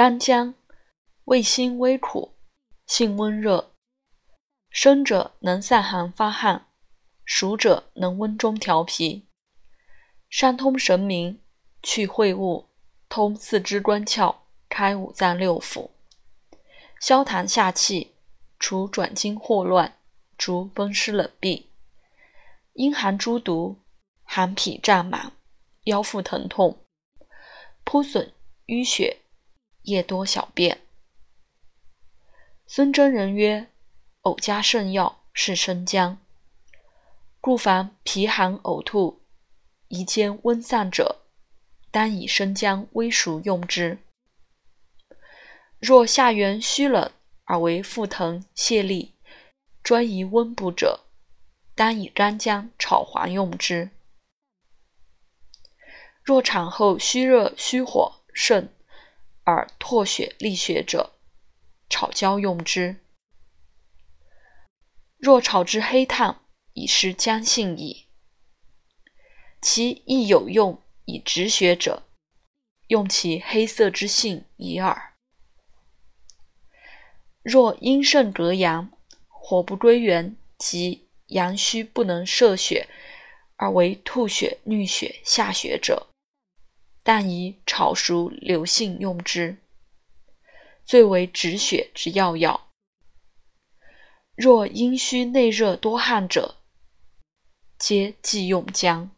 干姜，味辛微苦，性温热，生者能散寒发汗，熟者能温中调脾，善通神明，去秽物，通四肢关窍，开五脏六腑，消痰下气，除转经霍乱，除风湿冷痹。阴寒诸毒，寒痞胀满，腰腹疼痛，扑损淤血，夜多小便。孙真人曰：“呕加圣药是生姜，故凡脾寒呕吐、宜兼温散者，当以生姜微熟用之。若下元虚冷而为腹疼泄痢，专宜温补者。”当以干姜炒黄用之。若产后虚热虚火盛而唾血利血者，炒焦用之。若炒至黑炭，已是姜性矣。其亦有用以止血者，用其黑色之性已耳。若阴盛格阳，火不归元，即。阳虚不能摄血，而为吐血、衄血、下血者，但以炒熟留性用之，最为止血之要药。若阴虚内热多汗者，皆忌用姜。